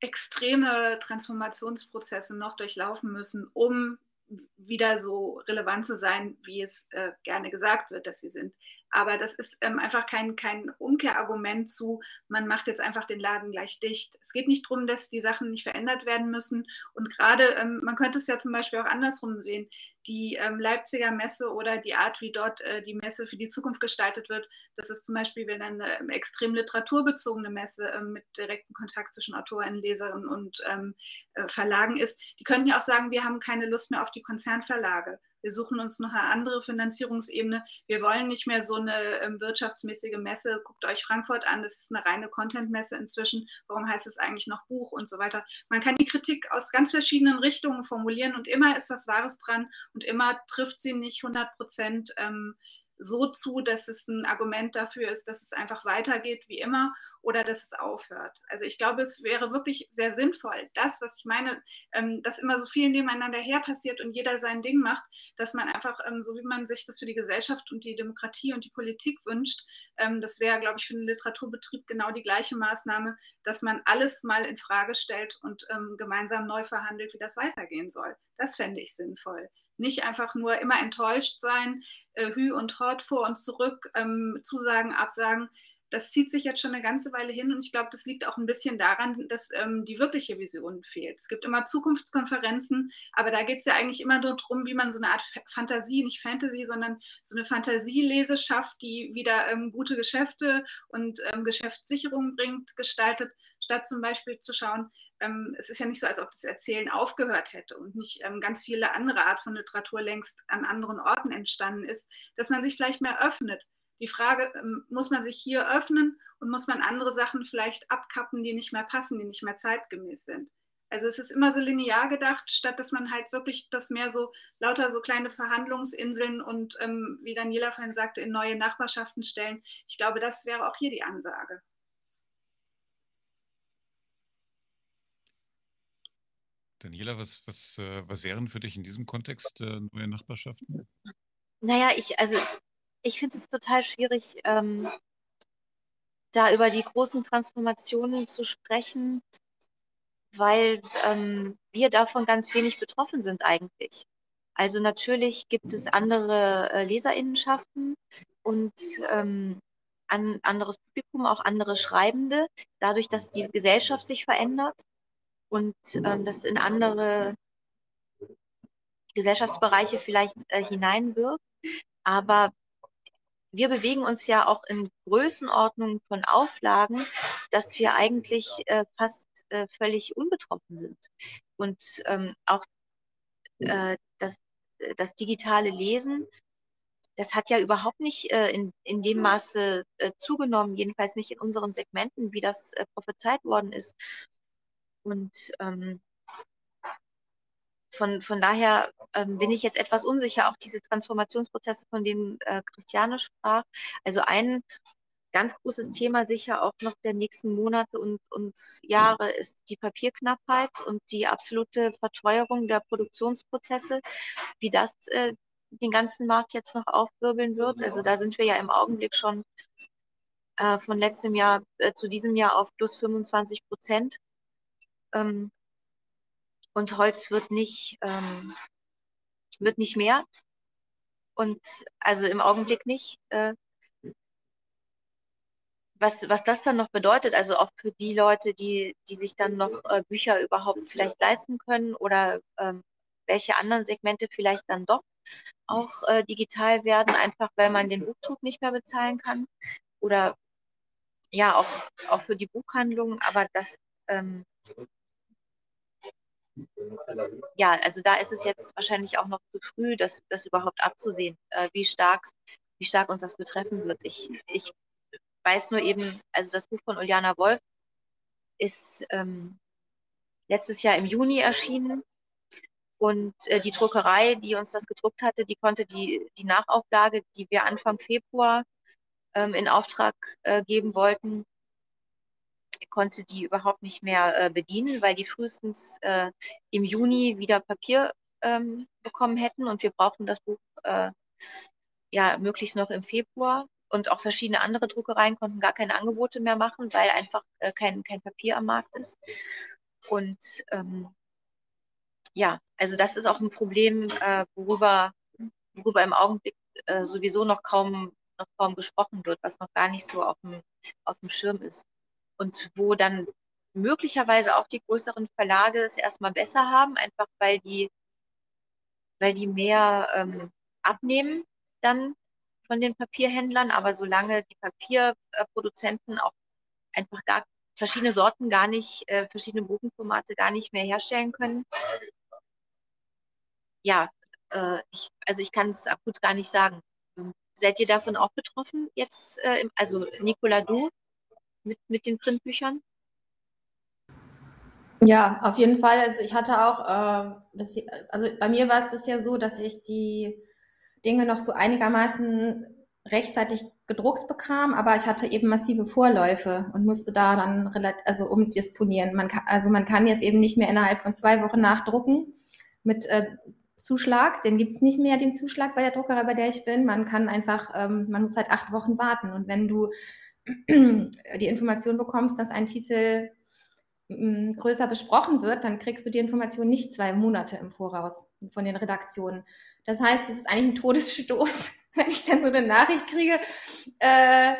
extreme Transformationsprozesse noch durchlaufen müssen, um wieder so relevant zu sein, wie es äh, gerne gesagt wird, dass sie sind. Aber das ist ähm, einfach kein, kein Umkehrargument zu, man macht jetzt einfach den Laden gleich dicht. Es geht nicht darum, dass die Sachen nicht verändert werden müssen. Und gerade, ähm, man könnte es ja zum Beispiel auch andersrum sehen, die ähm, Leipziger Messe oder die Art, wie dort äh, die Messe für die Zukunft gestaltet wird, das ist zum Beispiel, wenn eine ähm, extrem literaturbezogene Messe ähm, mit direktem Kontakt zwischen Autorinnen, Leserinnen und ähm, äh, Verlagen ist, die könnten ja auch sagen, wir haben keine Lust mehr auf die Konzernverlage wir suchen uns noch eine andere Finanzierungsebene. Wir wollen nicht mehr so eine ähm, wirtschaftsmäßige Messe. Guckt euch Frankfurt an, das ist eine reine Content-Messe inzwischen. Warum heißt es eigentlich noch Buch und so weiter? Man kann die Kritik aus ganz verschiedenen Richtungen formulieren und immer ist was Wahres dran und immer trifft sie nicht 100 Prozent ähm, so zu, dass es ein Argument dafür ist, dass es einfach weitergeht wie immer oder dass es aufhört. Also ich glaube, es wäre wirklich sehr sinnvoll, das, was ich meine, ähm, dass immer so viel nebeneinander her passiert und jeder sein Ding macht, dass man einfach, ähm, so wie man sich das für die Gesellschaft und die Demokratie und die Politik wünscht, ähm, das wäre, glaube ich, für den Literaturbetrieb genau die gleiche Maßnahme, dass man alles mal in Frage stellt und ähm, gemeinsam neu verhandelt, wie das weitergehen soll. Das fände ich sinnvoll nicht einfach nur immer enttäuscht sein, äh, Hü und Hort vor und zurück, ähm, Zusagen, Absagen. Das zieht sich jetzt schon eine ganze Weile hin und ich glaube, das liegt auch ein bisschen daran, dass ähm, die wirkliche Vision fehlt. Es gibt immer Zukunftskonferenzen, aber da geht es ja eigentlich immer nur darum, wie man so eine Art Fantasie, nicht Fantasy, sondern so eine Fantasielese schafft, die wieder ähm, gute Geschäfte und ähm, Geschäftssicherung bringt, gestaltet, statt zum Beispiel zu schauen, ähm, es ist ja nicht so, als ob das Erzählen aufgehört hätte und nicht ähm, ganz viele andere Art von Literatur längst an anderen Orten entstanden ist, dass man sich vielleicht mehr öffnet. Die Frage, ähm, muss man sich hier öffnen und muss man andere Sachen vielleicht abkappen, die nicht mehr passen, die nicht mehr zeitgemäß sind? Also es ist immer so linear gedacht, statt dass man halt wirklich das mehr so lauter so kleine Verhandlungsinseln und ähm, wie Daniela vorhin sagte, in neue Nachbarschaften stellen. Ich glaube, das wäre auch hier die Ansage. Daniela, was, was, äh, was wären für dich in diesem Kontext äh, neue Nachbarschaften? Naja, ich, also ich finde es total schwierig, ähm, da über die großen Transformationen zu sprechen, weil ähm, wir davon ganz wenig betroffen sind eigentlich. Also natürlich gibt es andere äh, Leserinnenschaften und ähm, ein anderes Publikum, auch andere Schreibende, dadurch, dass die Gesellschaft sich verändert und ähm, das in andere Gesellschaftsbereiche vielleicht äh, hineinwirkt. Aber wir bewegen uns ja auch in Größenordnungen von Auflagen, dass wir eigentlich äh, fast äh, völlig unbetroffen sind. Und ähm, auch äh, das, das digitale Lesen, das hat ja überhaupt nicht äh, in, in dem Maße äh, zugenommen, jedenfalls nicht in unseren Segmenten, wie das äh, prophezeit worden ist. Und ähm, von, von daher ähm, bin ich jetzt etwas unsicher, auch diese Transformationsprozesse, von denen äh, Christiane sprach. Also ein ganz großes Thema sicher auch noch der nächsten Monate und, und Jahre ist die Papierknappheit und die absolute Verteuerung der Produktionsprozesse, wie das äh, den ganzen Markt jetzt noch aufwirbeln wird. Also da sind wir ja im Augenblick schon äh, von letztem Jahr äh, zu diesem Jahr auf plus 25 Prozent. Ähm, und Holz wird nicht, ähm, wird nicht mehr. Und also im Augenblick nicht. Äh, was, was das dann noch bedeutet, also auch für die Leute, die, die sich dann noch äh, Bücher überhaupt vielleicht leisten können oder ähm, welche anderen Segmente vielleicht dann doch auch äh, digital werden, einfach weil man den Buchdruck nicht mehr bezahlen kann. Oder ja, auch, auch für die Buchhandlungen, aber das ähm, ja, also da ist es jetzt wahrscheinlich auch noch zu früh, das, das überhaupt abzusehen, äh, wie, stark, wie stark uns das betreffen wird. Ich, ich weiß nur eben, also das Buch von Uliana Wolf ist ähm, letztes Jahr im Juni erschienen und äh, die Druckerei, die uns das gedruckt hatte, die konnte die, die Nachauflage, die wir Anfang Februar ähm, in Auftrag äh, geben wollten, konnte die überhaupt nicht mehr äh, bedienen, weil die frühestens äh, im Juni wieder Papier ähm, bekommen hätten und wir brauchten das Buch äh, ja möglichst noch im Februar. Und auch verschiedene andere Druckereien konnten gar keine Angebote mehr machen, weil einfach äh, kein, kein Papier am Markt ist. Und ähm, ja, also das ist auch ein Problem, äh, worüber, worüber im Augenblick äh, sowieso noch kaum, noch kaum gesprochen wird, was noch gar nicht so auf dem, auf dem Schirm ist und wo dann möglicherweise auch die größeren Verlage es erstmal besser haben, einfach weil die, weil die mehr ähm, abnehmen dann von den Papierhändlern, aber solange die Papierproduzenten auch einfach gar verschiedene Sorten gar nicht, äh, verschiedene Bogenformate gar nicht mehr herstellen können. Ja, äh, ich, also ich kann es akut gar nicht sagen. Seid ihr davon auch betroffen jetzt? Äh, also Nicola, du? Mit, mit den Printbüchern? Ja, auf jeden Fall. Also ich hatte auch, äh, also bei mir war es bisher so, dass ich die Dinge noch so einigermaßen rechtzeitig gedruckt bekam, aber ich hatte eben massive Vorläufe und musste da dann also umdisponieren. Man kann, also man kann jetzt eben nicht mehr innerhalb von zwei Wochen nachdrucken mit äh, Zuschlag. Den gibt's nicht mehr, den Zuschlag bei der Druckerei, bei der ich bin. Man kann einfach, ähm, man muss halt acht Wochen warten. Und wenn du die Information bekommst, dass ein Titel mm, größer besprochen wird, dann kriegst du die Information nicht zwei Monate im Voraus von den Redaktionen. Das heißt, es ist eigentlich ein Todesstoß, wenn ich dann so eine Nachricht kriege, äh,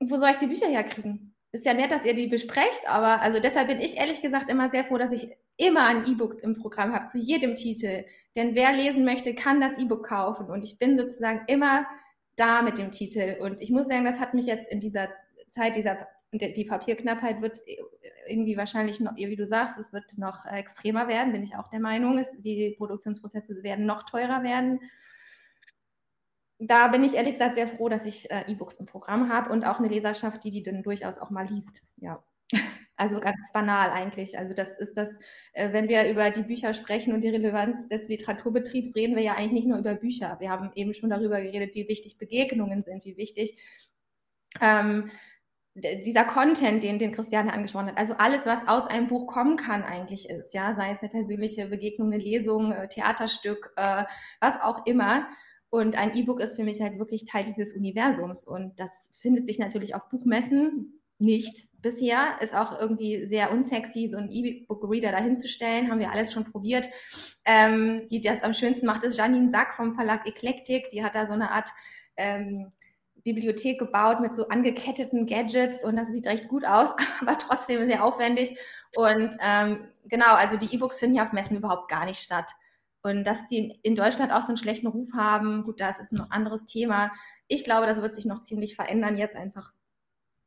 wo soll ich die Bücher herkriegen? Ist ja nett, dass ihr die besprecht, aber also deshalb bin ich ehrlich gesagt immer sehr froh, dass ich immer ein E-Book im Programm habe, zu jedem Titel. Denn wer lesen möchte, kann das E-Book kaufen. Und ich bin sozusagen immer da mit dem Titel. Und ich muss sagen, das hat mich jetzt in dieser Zeit, dieser, die Papierknappheit wird irgendwie wahrscheinlich noch, wie du sagst, es wird noch extremer werden, bin ich auch der Meinung. Es, die Produktionsprozesse werden noch teurer werden da bin ich ehrlich gesagt sehr froh, dass ich äh, E-Books im Programm habe und auch eine Leserschaft, die die dann durchaus auch mal liest. Ja. Also ganz banal eigentlich. Also das ist das, äh, wenn wir über die Bücher sprechen und die Relevanz des Literaturbetriebs, reden wir ja eigentlich nicht nur über Bücher. Wir haben eben schon darüber geredet, wie wichtig Begegnungen sind, wie wichtig ähm, dieser Content, den, den Christiane angesprochen hat, also alles, was aus einem Buch kommen kann, eigentlich ist, ja, sei es eine persönliche Begegnung, eine Lesung, äh, Theaterstück, äh, was auch immer. Und ein E-Book ist für mich halt wirklich Teil dieses Universums. Und das findet sich natürlich auf Buchmessen nicht bisher. Ist auch irgendwie sehr unsexy, so ein E-Book-Reader dahinzustellen. Haben wir alles schon probiert. Ähm, die das am schönsten macht, ist Janine Sack vom Verlag Eclectic. Die hat da so eine Art ähm, Bibliothek gebaut mit so angeketteten Gadgets und das sieht recht gut aus, aber trotzdem sehr aufwendig. Und ähm, genau, also die E-Books finden ja auf Messen überhaupt gar nicht statt. Und dass sie in Deutschland auch so einen schlechten Ruf haben, gut, das ist ein anderes Thema. Ich glaube, das wird sich noch ziemlich verändern jetzt einfach,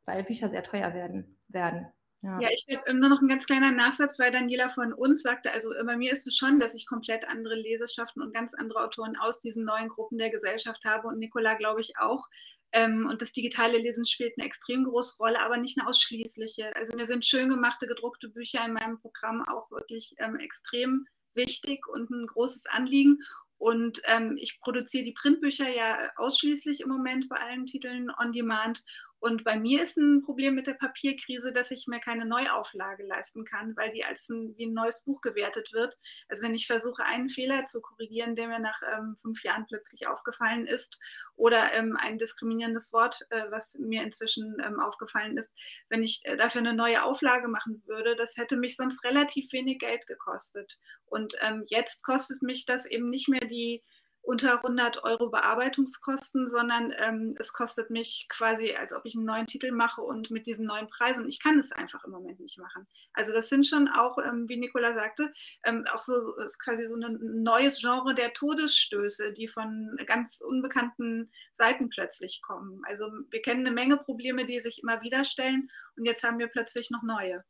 weil Bücher sehr teuer werden. werden. Ja. ja, ich habe nur noch ein ganz kleiner Nachsatz, weil Daniela von uns sagte, also bei mir ist es schon, dass ich komplett andere Leserschaften und ganz andere Autoren aus diesen neuen Gruppen der Gesellschaft habe und Nicola glaube ich auch. Ähm, und das digitale Lesen spielt eine extrem große Rolle, aber nicht eine ausschließliche. Also mir sind schön gemachte, gedruckte Bücher in meinem Programm auch wirklich ähm, extrem wichtig und ein großes Anliegen. Und ähm, ich produziere die Printbücher ja ausschließlich im Moment bei allen Titeln on demand. Und bei mir ist ein Problem mit der Papierkrise, dass ich mir keine Neuauflage leisten kann, weil die als ein, wie ein neues Buch gewertet wird. Also wenn ich versuche, einen Fehler zu korrigieren, der mir nach ähm, fünf Jahren plötzlich aufgefallen ist, oder ähm, ein diskriminierendes Wort, äh, was mir inzwischen ähm, aufgefallen ist, wenn ich äh, dafür eine neue Auflage machen würde, das hätte mich sonst relativ wenig Geld gekostet. Und ähm, jetzt kostet mich das eben nicht mehr die unter 100 Euro Bearbeitungskosten, sondern ähm, es kostet mich quasi, als ob ich einen neuen Titel mache und mit diesen neuen Preisen. Und ich kann es einfach im Moment nicht machen. Also das sind schon auch, ähm, wie Nicola sagte, ähm, auch so, so ist quasi so ein neues Genre der Todesstöße, die von ganz unbekannten Seiten plötzlich kommen. Also wir kennen eine Menge Probleme, die sich immer wieder stellen und jetzt haben wir plötzlich noch neue.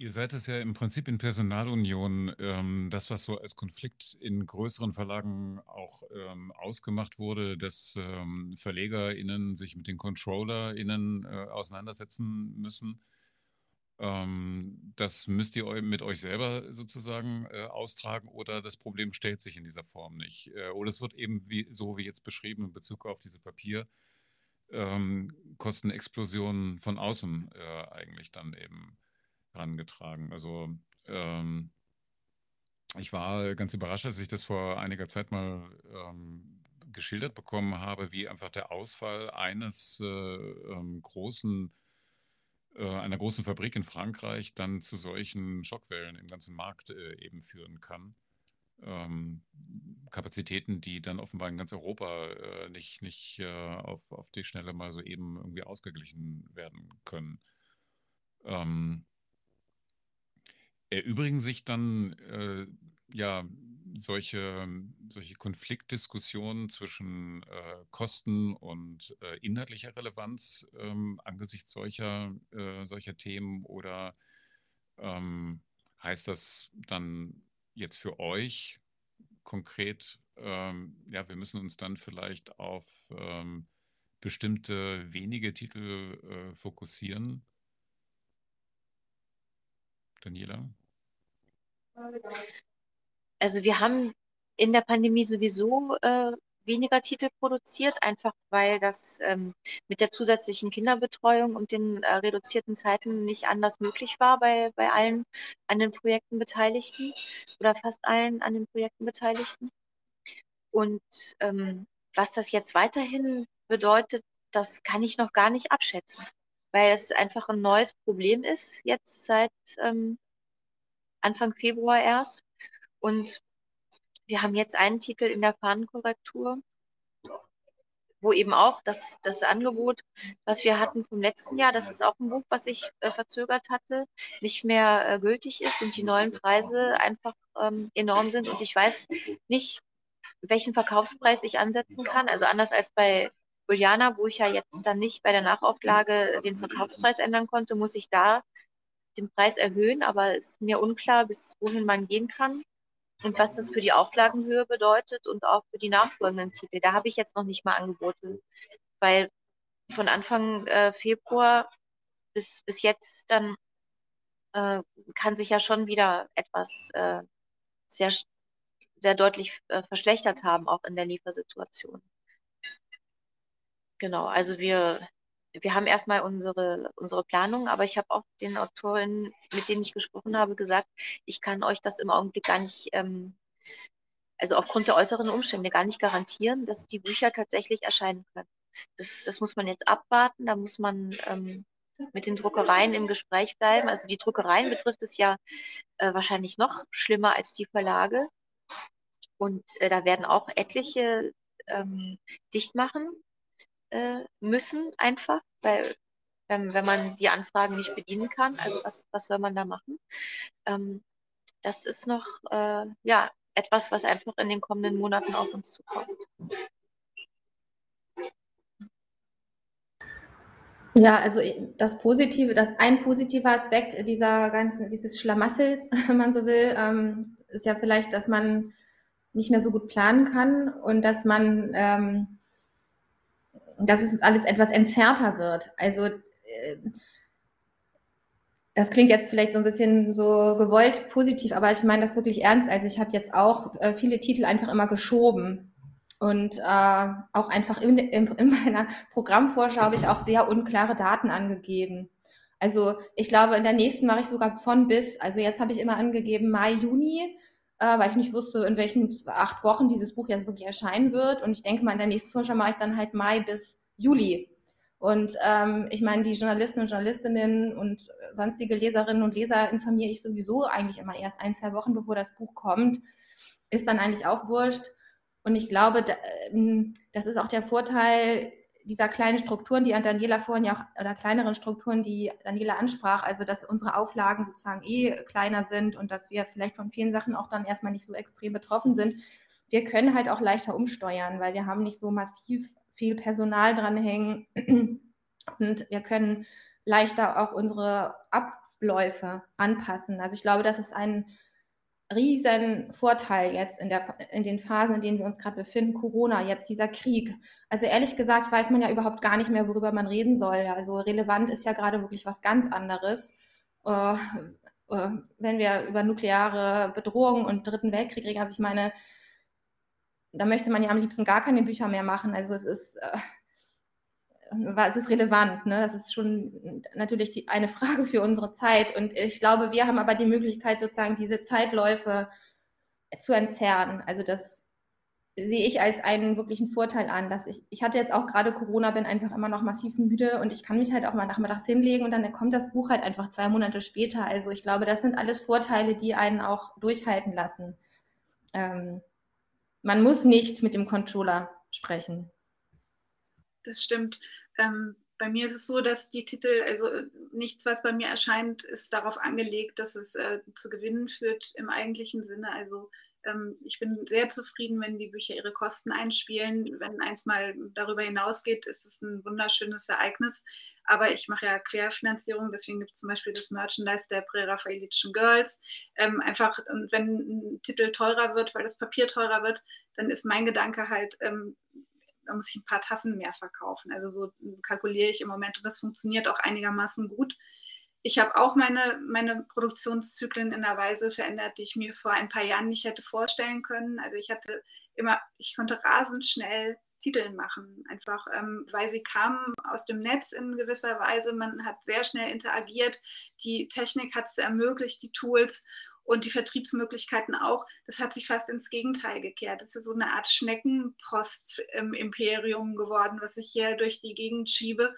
Ihr seid es ja im Prinzip in Personalunion, ähm, das, was so als Konflikt in größeren Verlagen auch ähm, ausgemacht wurde, dass ähm, VerlegerInnen sich mit den ControllerInnen äh, auseinandersetzen müssen. Ähm, das müsst ihr mit euch selber sozusagen äh, austragen oder das Problem stellt sich in dieser Form nicht. Äh, oder es wird eben wie, so wie jetzt beschrieben in Bezug auf diese Papierkostenexplosionen von außen äh, eigentlich dann eben herangetragen. Also ähm, ich war ganz überrascht, als ich das vor einiger Zeit mal ähm, geschildert bekommen habe, wie einfach der Ausfall eines äh, ähm, großen, äh, einer großen Fabrik in Frankreich dann zu solchen Schockwellen im ganzen Markt äh, eben führen kann. Ähm, Kapazitäten, die dann offenbar in ganz Europa äh, nicht, nicht äh, auf, auf die Schnelle mal so eben irgendwie ausgeglichen werden können. Ähm, Erübrigen sich dann äh, ja solche, solche Konfliktdiskussionen zwischen äh, Kosten und äh, inhaltlicher Relevanz ähm, angesichts solcher, äh, solcher Themen oder ähm, heißt das dann jetzt für euch konkret, ähm, ja, wir müssen uns dann vielleicht auf ähm, bestimmte wenige Titel äh, fokussieren? Daniela? Also wir haben in der Pandemie sowieso, äh, weniger Titel produziert, einfach weil das ähm, mit der zusätzlichen Kinderbetreuung und den äh, reduzierten Zeiten nicht anders möglich war bei, bei allen an den Projekten Beteiligten oder fast allen an den Projekten Beteiligten. Und ähm, was das jetzt weiterhin bedeutet, das kann ich noch gar nicht abschätzen, weil es einfach ein neues Problem ist, jetzt seit ähm, Anfang Februar erst. Und wir haben jetzt einen Titel in der Fahnenkorrektur, wo eben auch das, das Angebot, was wir hatten vom letzten Jahr, das ist auch ein Buch, was ich äh, verzögert hatte, nicht mehr äh, gültig ist und die neuen Preise einfach ähm, enorm sind. Und ich weiß nicht, welchen Verkaufspreis ich ansetzen kann. Also anders als bei Juliana, wo ich ja jetzt dann nicht bei der Nachauflage den Verkaufspreis ändern konnte, muss ich da den Preis erhöhen, aber es ist mir unklar, bis wohin man gehen kann und was das für die Auflagenhöhe bedeutet und auch für die nachfolgenden Titel. Da habe ich jetzt noch nicht mal Angebote, weil von Anfang äh, Februar bis, bis jetzt dann äh, kann sich ja schon wieder etwas äh, sehr, sehr deutlich äh, verschlechtert haben, auch in der Liefersituation. Genau, also wir wir haben erstmal unsere, unsere Planung, aber ich habe auch den Autorinnen, mit denen ich gesprochen habe, gesagt, ich kann euch das im Augenblick gar nicht, ähm, also aufgrund der äußeren Umstände gar nicht garantieren, dass die Bücher tatsächlich erscheinen können. Das, das muss man jetzt abwarten, da muss man ähm, mit den Druckereien im Gespräch bleiben. Also die Druckereien betrifft es ja äh, wahrscheinlich noch schlimmer als die Verlage. Und äh, da werden auch etliche ähm, dicht machen äh, müssen einfach, weil ähm, wenn man die Anfragen nicht bedienen kann, also was, was soll man da machen? Ähm, das ist noch äh, ja, etwas, was einfach in den kommenden Monaten auf uns zukommt. Ja, also das Positive, das ein positiver Aspekt dieser ganzen, dieses Schlamassels, wenn man so will, ähm, ist ja vielleicht, dass man nicht mehr so gut planen kann und dass man ähm, dass es alles etwas entzerrter wird. Also äh, das klingt jetzt vielleicht so ein bisschen so gewollt positiv, aber ich meine das wirklich ernst. Also ich habe jetzt auch äh, viele Titel einfach immer geschoben. Und äh, auch einfach in, in, in meiner Programmvorschau habe ich auch sehr unklare Daten angegeben. Also ich glaube, in der nächsten mache ich sogar von bis. Also jetzt habe ich immer angegeben Mai, Juni äh, weil ich nicht wusste, in welchen acht Wochen dieses Buch jetzt wirklich erscheinen wird. Und ich denke mal, in der nächsten Vorschau mache ich dann halt Mai bis Juli. Und ähm, ich meine, die Journalisten und Journalistinnen und sonstige Leserinnen und Leser informiere ich sowieso eigentlich immer erst ein, zwei Wochen, bevor das Buch kommt. Ist dann eigentlich auch wurscht. Und ich glaube, ähm, das ist auch der Vorteil dieser kleinen Strukturen, die an Daniela vorhin ja auch, oder kleineren Strukturen, die Daniela ansprach, also dass unsere Auflagen sozusagen eh kleiner sind und dass wir vielleicht von vielen Sachen auch dann erstmal nicht so extrem betroffen sind. Wir können halt auch leichter umsteuern, weil wir haben nicht so massiv viel Personal dranhängen und wir können leichter auch unsere Abläufe anpassen. Also ich glaube, das ist ein riesen Vorteil jetzt in, der, in den Phasen, in denen wir uns gerade befinden, Corona, jetzt dieser Krieg. Also ehrlich gesagt weiß man ja überhaupt gar nicht mehr, worüber man reden soll. Also relevant ist ja gerade wirklich was ganz anderes. Äh, äh, wenn wir über nukleare Bedrohung und Dritten Weltkrieg reden, also ich meine, da möchte man ja am liebsten gar keine Bücher mehr machen. Also es ist, äh, es ist relevant. Ne? Das ist schon natürlich die, eine Frage für unsere Zeit. Und ich glaube, wir haben aber die Möglichkeit, sozusagen diese Zeitläufe zu entzerren. Also das sehe ich als einen wirklichen Vorteil an, dass ich, ich hatte jetzt auch gerade Corona, bin einfach immer noch massiv müde und ich kann mich halt auch mal nachmittags hinlegen und dann kommt das Buch halt einfach zwei Monate später. Also ich glaube, das sind alles Vorteile, die einen auch durchhalten lassen. Ähm, man muss nicht mit dem Controller sprechen. Das stimmt. Ähm, bei mir ist es so, dass die Titel, also nichts, was bei mir erscheint, ist darauf angelegt, dass es äh, zu Gewinnen führt im eigentlichen Sinne. Also ähm, ich bin sehr zufrieden, wenn die Bücher ihre Kosten einspielen. Wenn eins mal darüber hinausgeht, ist es ein wunderschönes Ereignis. Aber ich mache ja Querfinanzierung, deswegen gibt es zum Beispiel das Merchandise der präraphaelitischen Girls. Ähm, einfach, und wenn ein Titel teurer wird, weil das Papier teurer wird, dann ist mein Gedanke halt, ähm, da muss ich ein paar Tassen mehr verkaufen. Also so kalkuliere ich im Moment und das funktioniert auch einigermaßen gut. Ich habe auch meine, meine Produktionszyklen in einer Weise verändert, die ich mir vor ein paar Jahren nicht hätte vorstellen können. Also ich hatte immer, ich konnte rasend schnell Titel machen, einfach ähm, weil sie kamen aus dem Netz in gewisser Weise. Man hat sehr schnell interagiert. Die Technik hat es ermöglicht, die Tools und die Vertriebsmöglichkeiten auch. Das hat sich fast ins Gegenteil gekehrt. Das ist so eine Art Schneckenpost im Imperium geworden, was ich hier durch die Gegend schiebe.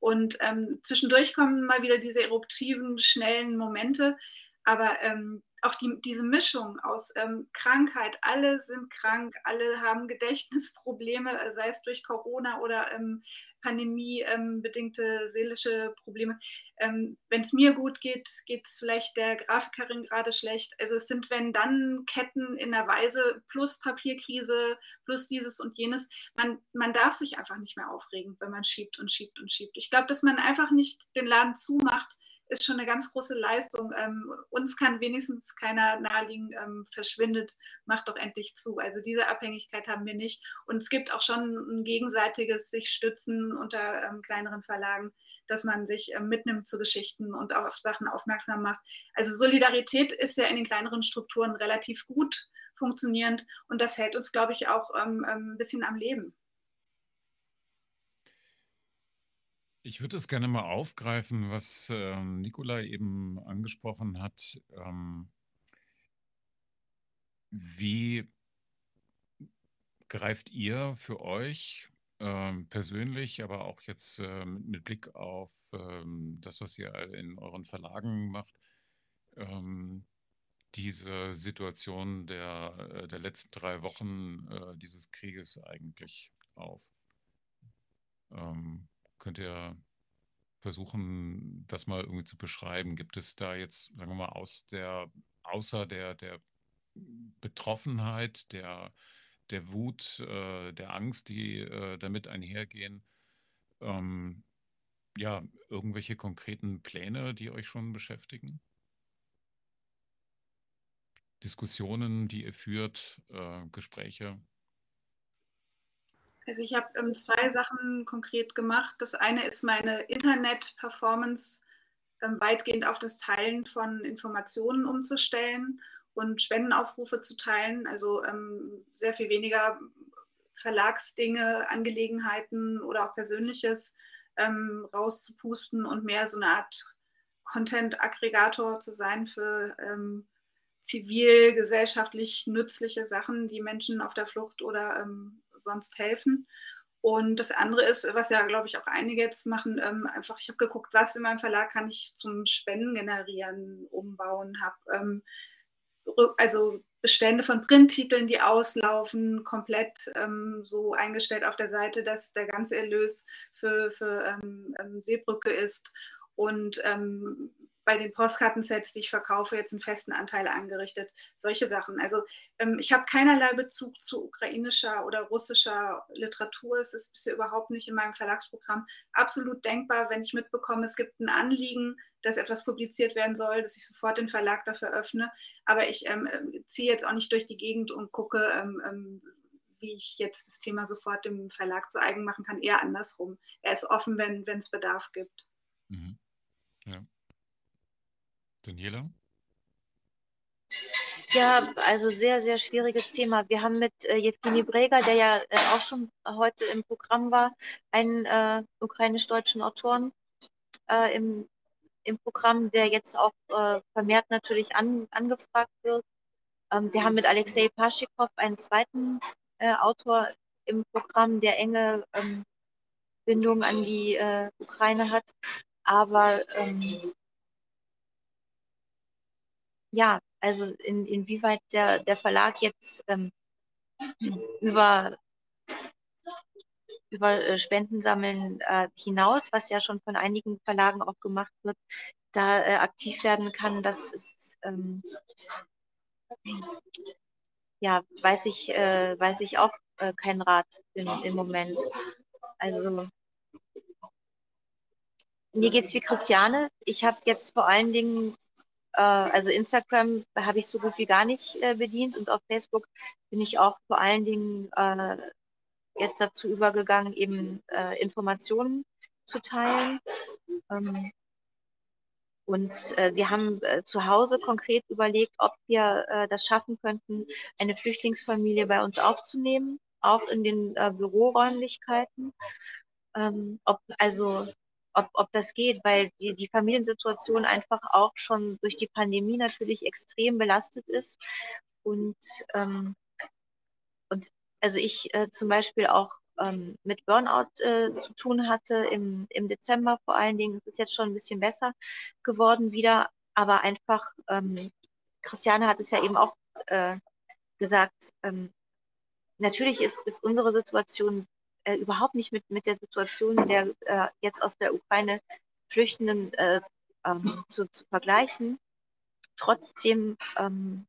Und ähm, zwischendurch kommen mal wieder diese eruptiven, schnellen Momente. Aber ähm, auch die, diese Mischung aus ähm, Krankheit, alle sind krank, alle haben Gedächtnisprobleme, äh, sei es durch Corona oder ähm, pandemiebedingte ähm, seelische Probleme. Ähm, wenn es mir gut geht, geht es vielleicht der Grafikerin gerade schlecht. Also es sind, wenn dann Ketten in der Weise plus Papierkrise, plus dieses und jenes. Man, man darf sich einfach nicht mehr aufregen, wenn man schiebt und schiebt und schiebt. Ich glaube, dass man einfach nicht den Laden zumacht, ist schon eine ganz große Leistung. Ähm, uns kann wenigstens keiner naheliegen, ähm, verschwindet, macht doch endlich zu. Also diese Abhängigkeit haben wir nicht. Und es gibt auch schon ein gegenseitiges sich stützen unter ähm, kleineren Verlagen, dass man sich ähm, mitnimmt zu Geschichten und auch auf Sachen aufmerksam macht. Also Solidarität ist ja in den kleineren Strukturen relativ gut funktionierend und das hält uns, glaube ich, auch ähm, ähm, ein bisschen am Leben. Ich würde es gerne mal aufgreifen, was ähm, Nicola eben angesprochen hat. Ähm, wie greift ihr für euch ähm, persönlich, aber auch jetzt äh, mit Blick auf ähm, das, was ihr in euren Verlagen macht, ähm, diese Situation der, äh, der letzten drei Wochen äh, dieses Krieges eigentlich auf? Ähm, Könnt ihr versuchen, das mal irgendwie zu beschreiben? Gibt es da jetzt, sagen wir mal, aus der, außer der, der Betroffenheit, der, der Wut, äh, der Angst, die äh, damit einhergehen, ähm, ja, irgendwelche konkreten Pläne, die euch schon beschäftigen? Diskussionen, die ihr führt, äh, Gespräche? Also ich habe ähm, zwei Sachen konkret gemacht. Das eine ist meine Internet-Performance ähm, weitgehend auf das Teilen von Informationen umzustellen und Spendenaufrufe zu teilen. Also ähm, sehr viel weniger Verlagsdinge, Angelegenheiten oder auch Persönliches ähm, rauszupusten und mehr so eine Art Content-Aggregator zu sein für ähm, zivilgesellschaftlich nützliche Sachen, die Menschen auf der Flucht oder ähm, sonst helfen. Und das andere ist, was ja, glaube ich, auch einige jetzt machen, ähm, einfach, ich habe geguckt, was in meinem Verlag kann ich zum Spenden generieren, umbauen, habe ähm, also Bestände von Printtiteln, die auslaufen, komplett ähm, so eingestellt auf der Seite, dass der ganze Erlös für, für ähm, ähm, Seebrücke ist und ähm, bei den Postkartensets, die ich verkaufe, jetzt einen festen Anteil angerichtet. Solche Sachen. Also ähm, ich habe keinerlei Bezug zu ukrainischer oder russischer Literatur. Es ist bisher überhaupt nicht in meinem Verlagsprogramm absolut denkbar, wenn ich mitbekomme, es gibt ein Anliegen, dass etwas publiziert werden soll, dass ich sofort den Verlag dafür öffne. Aber ich ähm, ziehe jetzt auch nicht durch die Gegend und gucke, ähm, ähm, wie ich jetzt das Thema sofort dem Verlag zu eigen machen kann. Eher andersrum. Er ist offen, wenn es Bedarf gibt. Mhm. Ja. Daniela? Ja, also sehr, sehr schwieriges Thema. Wir haben mit äh, Jewgeni Breger, der ja äh, auch schon heute im Programm war, einen äh, ukrainisch-deutschen Autoren äh, im, im Programm, der jetzt auch äh, vermehrt natürlich an, angefragt wird. Ähm, wir haben mit Alexei Paschikow einen zweiten äh, Autor im Programm, der enge ähm, Bindung an die äh, Ukraine hat. Aber ähm, ja, also in, inwieweit der, der Verlag jetzt ähm, über, über äh, Spendensammeln äh, hinaus, was ja schon von einigen Verlagen auch gemacht wird, da äh, aktiv werden kann, das ist ähm, ja, weiß ich, äh, weiß ich auch äh, kein Rat im, im Moment. Also mir geht es wie Christiane. Ich habe jetzt vor allen Dingen äh, also Instagram habe ich so gut wie gar nicht äh, bedient und auf Facebook bin ich auch vor allen Dingen äh, jetzt dazu übergegangen, eben äh, Informationen zu teilen. Ähm, Und äh, wir haben äh, zu Hause konkret überlegt, ob wir äh, das schaffen könnten, eine Flüchtlingsfamilie bei uns aufzunehmen, auch in den äh, Büroräumlichkeiten. Ähm, ob, also, ob, ob das geht, weil die, die Familiensituation einfach auch schon durch die Pandemie natürlich extrem belastet ist. Und, ähm, und also ich äh, zum Beispiel auch ähm, mit Burnout äh, zu tun hatte, im, im Dezember vor allen Dingen. Es ist jetzt schon ein bisschen besser geworden wieder, aber einfach, ähm, Christiane hat es ja eben auch äh, gesagt, ähm, natürlich ist, ist unsere Situation äh, überhaupt nicht mit, mit der Situation der äh, jetzt aus der Ukraine Flüchtenden äh, ähm, zu, zu vergleichen. Trotzdem ähm,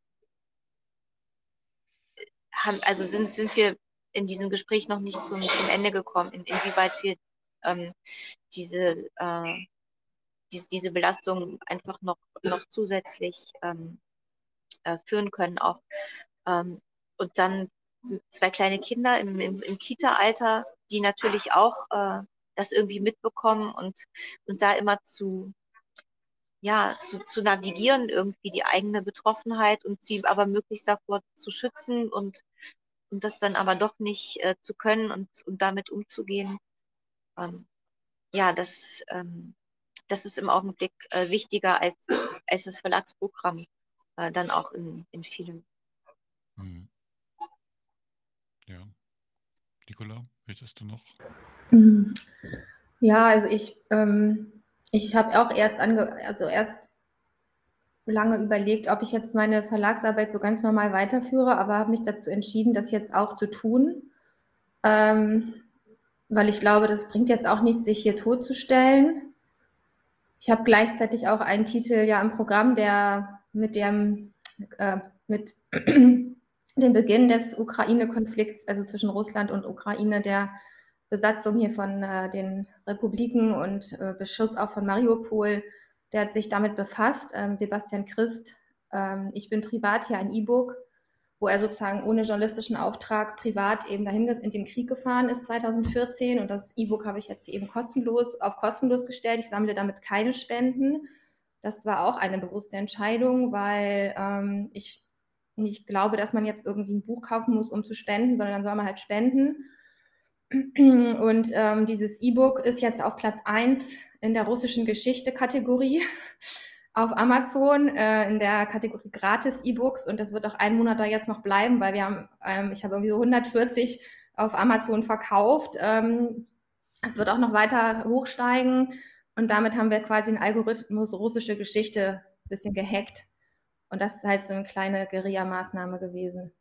haben, also sind, sind wir in diesem Gespräch noch nicht zum, zum Ende gekommen, in, inwieweit wir ähm, diese, äh, diese, diese Belastung einfach noch, noch zusätzlich ähm, äh, führen können auch. Ähm, und dann zwei kleine Kinder im, im, im Kita-Alter, die natürlich auch äh, das irgendwie mitbekommen und, und da immer zu, ja, zu, zu navigieren, irgendwie die eigene Betroffenheit und sie aber möglichst davor zu schützen und und das dann aber doch nicht äh, zu können und, und damit umzugehen, ähm, ja, das, ähm, das ist im Augenblick äh, wichtiger als, als das Verlagsprogramm äh, dann auch in, in vielen. Mhm. Ja. Nicola, möchtest du noch? Ja, also ich, ähm, ich habe auch erst ange also erst lange überlegt, ob ich jetzt meine Verlagsarbeit so ganz normal weiterführe, aber habe mich dazu entschieden, das jetzt auch zu tun, ähm, weil ich glaube, das bringt jetzt auch nichts, sich hier totzustellen. Ich habe gleichzeitig auch einen Titel ja im Programm, der mit dem, äh, mit dem Beginn des Ukraine-Konflikts, also zwischen Russland und Ukraine, der Besatzung hier von äh, den Republiken und äh, Beschuss auch von Mariupol, der hat sich damit befasst, ähm, Sebastian Christ. Ähm, ich bin privat hier ein E-Book, wo er sozusagen ohne journalistischen Auftrag privat eben dahin in den Krieg gefahren ist 2014 und das E-Book habe ich jetzt eben kostenlos auf kostenlos gestellt. Ich sammle damit keine Spenden. Das war auch eine bewusste Entscheidung, weil ähm, ich nicht glaube, dass man jetzt irgendwie ein Buch kaufen muss, um zu spenden, sondern dann soll man halt spenden. Und ähm, dieses E-Book ist jetzt auf Platz 1 in der russischen Geschichte-Kategorie auf Amazon äh, in der Kategorie Gratis E-Books und das wird auch einen Monat da jetzt noch bleiben, weil wir haben, ähm, ich habe irgendwie so 140 auf Amazon verkauft. Ähm, es wird auch noch weiter hochsteigen und damit haben wir quasi einen Algorithmus russische Geschichte ein bisschen gehackt. Und das ist halt so eine kleine Guerilla-Maßnahme gewesen.